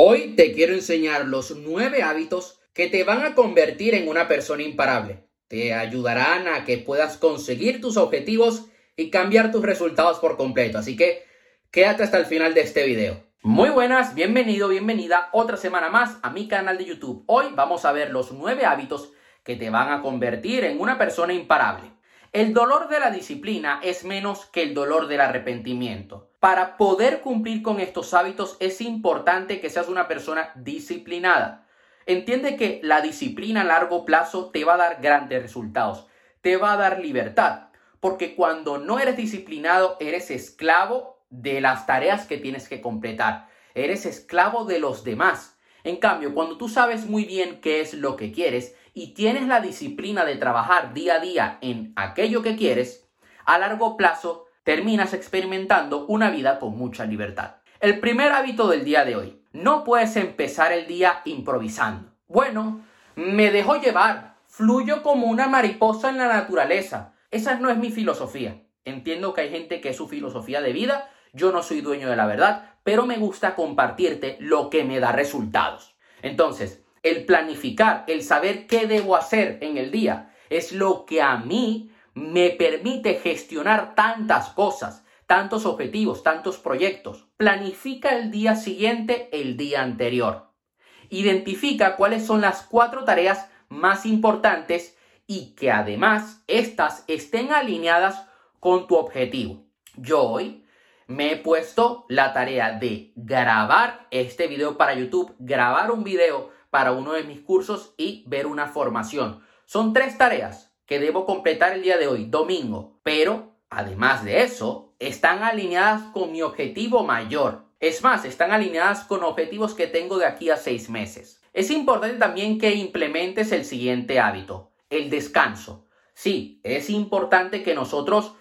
Hoy te quiero enseñar los nueve hábitos que te van a convertir en una persona imparable. Te ayudarán a que puedas conseguir tus objetivos y cambiar tus resultados por completo. Así que quédate hasta el final de este video. Muy buenas, bienvenido, bienvenida otra semana más a mi canal de YouTube. Hoy vamos a ver los nueve hábitos que te van a convertir en una persona imparable. El dolor de la disciplina es menos que el dolor del arrepentimiento. Para poder cumplir con estos hábitos es importante que seas una persona disciplinada. Entiende que la disciplina a largo plazo te va a dar grandes resultados, te va a dar libertad, porque cuando no eres disciplinado eres esclavo de las tareas que tienes que completar, eres esclavo de los demás. En cambio, cuando tú sabes muy bien qué es lo que quieres y tienes la disciplina de trabajar día a día en aquello que quieres, a largo plazo terminas experimentando una vida con mucha libertad. El primer hábito del día de hoy. No puedes empezar el día improvisando. Bueno, me dejo llevar. Fluyo como una mariposa en la naturaleza. Esa no es mi filosofía. Entiendo que hay gente que es su filosofía de vida. Yo no soy dueño de la verdad, pero me gusta compartirte lo que me da resultados. Entonces, el planificar, el saber qué debo hacer en el día, es lo que a mí me permite gestionar tantas cosas, tantos objetivos, tantos proyectos. Planifica el día siguiente, el día anterior. Identifica cuáles son las cuatro tareas más importantes y que además éstas estén alineadas con tu objetivo. Yo hoy me he puesto la tarea de grabar este video para YouTube, grabar un video para uno de mis cursos y ver una formación. Son tres tareas que debo completar el día de hoy, domingo, pero además de eso, están alineadas con mi objetivo mayor. Es más, están alineadas con objetivos que tengo de aquí a seis meses. Es importante también que implementes el siguiente hábito, el descanso. Sí, es importante que nosotros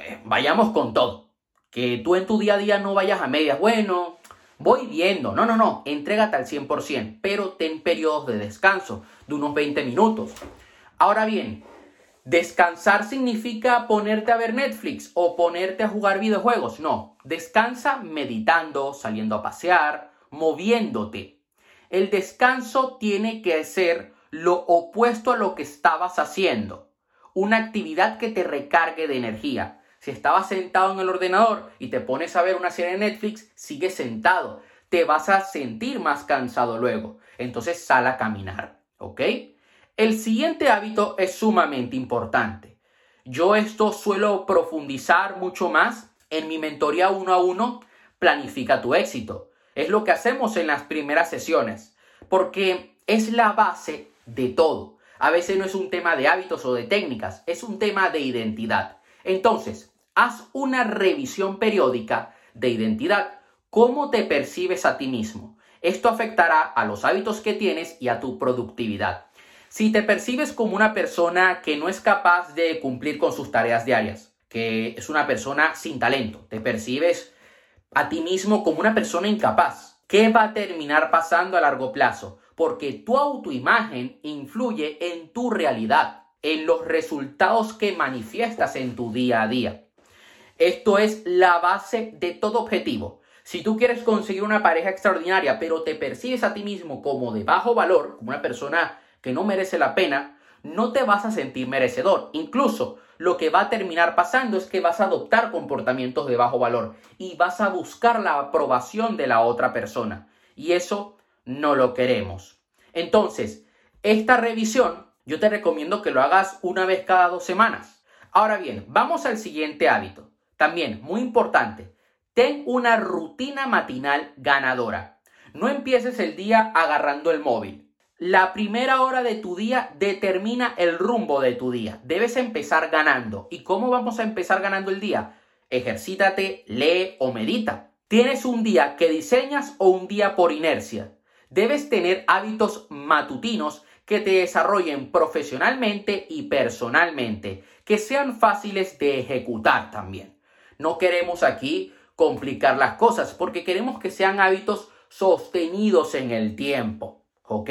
eh, vayamos con todo. Que tú en tu día a día no vayas a medias. Bueno, voy viendo. No, no, no. Entrégate al 100%, pero ten periodos de descanso de unos 20 minutos. Ahora bien, descansar significa ponerte a ver Netflix o ponerte a jugar videojuegos. No, descansa meditando, saliendo a pasear, moviéndote. El descanso tiene que ser lo opuesto a lo que estabas haciendo. Una actividad que te recargue de energía. Si estabas sentado en el ordenador y te pones a ver una serie de Netflix, sigue sentado. Te vas a sentir más cansado luego. Entonces sal a caminar, ¿ok? El siguiente hábito es sumamente importante. Yo esto suelo profundizar mucho más en mi mentoría uno a uno, planifica tu éxito. Es lo que hacemos en las primeras sesiones, porque es la base de todo. A veces no es un tema de hábitos o de técnicas, es un tema de identidad. Entonces, haz una revisión periódica de identidad. ¿Cómo te percibes a ti mismo? Esto afectará a los hábitos que tienes y a tu productividad. Si te percibes como una persona que no es capaz de cumplir con sus tareas diarias, que es una persona sin talento, te percibes a ti mismo como una persona incapaz, ¿qué va a terminar pasando a largo plazo? Porque tu autoimagen influye en tu realidad, en los resultados que manifiestas en tu día a día. Esto es la base de todo objetivo. Si tú quieres conseguir una pareja extraordinaria, pero te percibes a ti mismo como de bajo valor, como una persona que no merece la pena, no te vas a sentir merecedor. Incluso lo que va a terminar pasando es que vas a adoptar comportamientos de bajo valor y vas a buscar la aprobación de la otra persona. Y eso no lo queremos. Entonces, esta revisión yo te recomiendo que lo hagas una vez cada dos semanas. Ahora bien, vamos al siguiente hábito. También, muy importante, ten una rutina matinal ganadora. No empieces el día agarrando el móvil. La primera hora de tu día determina el rumbo de tu día. Debes empezar ganando. ¿Y cómo vamos a empezar ganando el día? Ejercítate, lee o medita. ¿Tienes un día que diseñas o un día por inercia? Debes tener hábitos matutinos que te desarrollen profesionalmente y personalmente, que sean fáciles de ejecutar también. No queremos aquí complicar las cosas porque queremos que sean hábitos sostenidos en el tiempo. ¿Ok?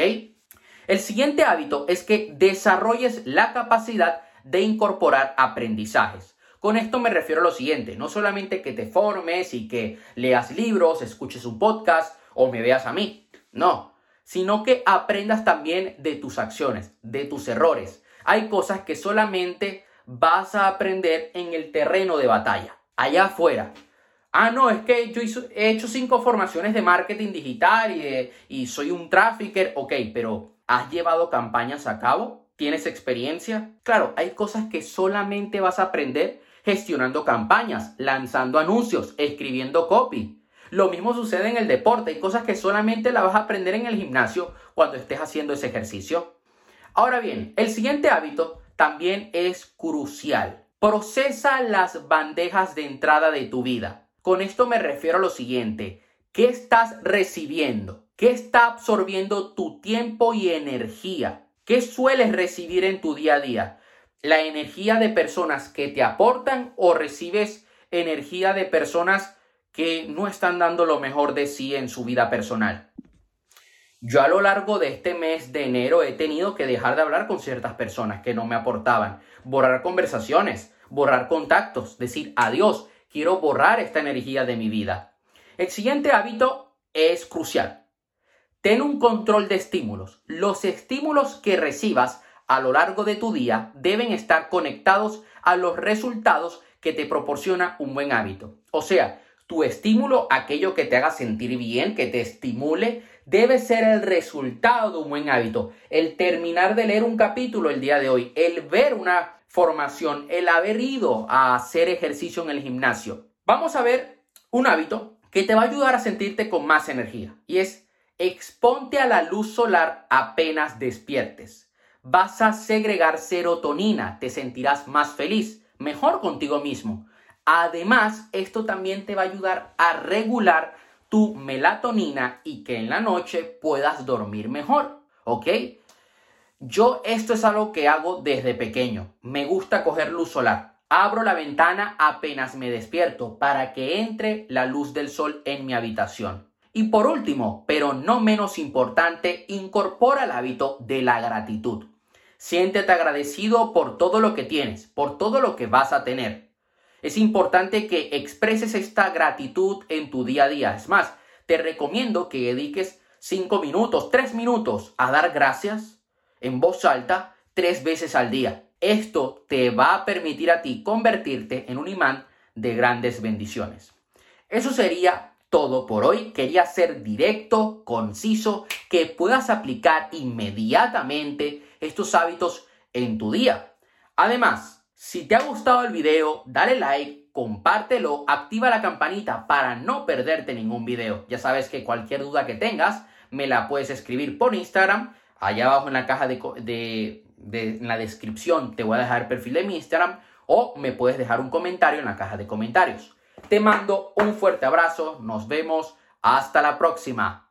El siguiente hábito es que desarrolles la capacidad de incorporar aprendizajes. Con esto me refiero a lo siguiente, no solamente que te formes y que leas libros, escuches un podcast o me veas a mí. No, sino que aprendas también de tus acciones, de tus errores. Hay cosas que solamente vas a aprender en el terreno de batalla, allá afuera. Ah, no, es que yo he hecho cinco formaciones de marketing digital y, y soy un trafficker. Ok, pero ¿has llevado campañas a cabo? ¿Tienes experiencia? Claro, hay cosas que solamente vas a aprender gestionando campañas, lanzando anuncios, escribiendo copy. Lo mismo sucede en el deporte. Hay cosas que solamente la vas a aprender en el gimnasio cuando estés haciendo ese ejercicio. Ahora bien, el siguiente hábito también es crucial. Procesa las bandejas de entrada de tu vida. Con esto me refiero a lo siguiente. ¿Qué estás recibiendo? ¿Qué está absorbiendo tu tiempo y energía? ¿Qué sueles recibir en tu día a día? ¿La energía de personas que te aportan o recibes energía de personas que no están dando lo mejor de sí en su vida personal. Yo a lo largo de este mes de enero he tenido que dejar de hablar con ciertas personas que no me aportaban, borrar conversaciones, borrar contactos, decir adiós, quiero borrar esta energía de mi vida. El siguiente hábito es crucial. Ten un control de estímulos. Los estímulos que recibas a lo largo de tu día deben estar conectados a los resultados que te proporciona un buen hábito. O sea, tu estímulo, aquello que te haga sentir bien, que te estimule, debe ser el resultado de un buen hábito. El terminar de leer un capítulo el día de hoy, el ver una formación, el haber ido a hacer ejercicio en el gimnasio. Vamos a ver un hábito que te va a ayudar a sentirte con más energía y es exponte a la luz solar apenas despiertes. Vas a segregar serotonina, te sentirás más feliz, mejor contigo mismo. Además, esto también te va a ayudar a regular tu melatonina y que en la noche puedas dormir mejor, ¿ok? Yo esto es algo que hago desde pequeño. Me gusta coger luz solar. Abro la ventana apenas me despierto para que entre la luz del sol en mi habitación. Y por último, pero no menos importante, incorpora el hábito de la gratitud. Siéntete agradecido por todo lo que tienes, por todo lo que vas a tener. Es importante que expreses esta gratitud en tu día a día. Es más, te recomiendo que dediques 5 minutos, 3 minutos a dar gracias en voz alta tres veces al día. Esto te va a permitir a ti convertirte en un imán de grandes bendiciones. Eso sería todo por hoy. Quería ser directo, conciso, que puedas aplicar inmediatamente estos hábitos en tu día. Además, si te ha gustado el video, dale like, compártelo, activa la campanita para no perderte ningún video. Ya sabes que cualquier duda que tengas me la puedes escribir por Instagram. Allá abajo en la caja de, en la descripción te voy a dejar el perfil de mi Instagram o me puedes dejar un comentario en la caja de comentarios. Te mando un fuerte abrazo, nos vemos, hasta la próxima.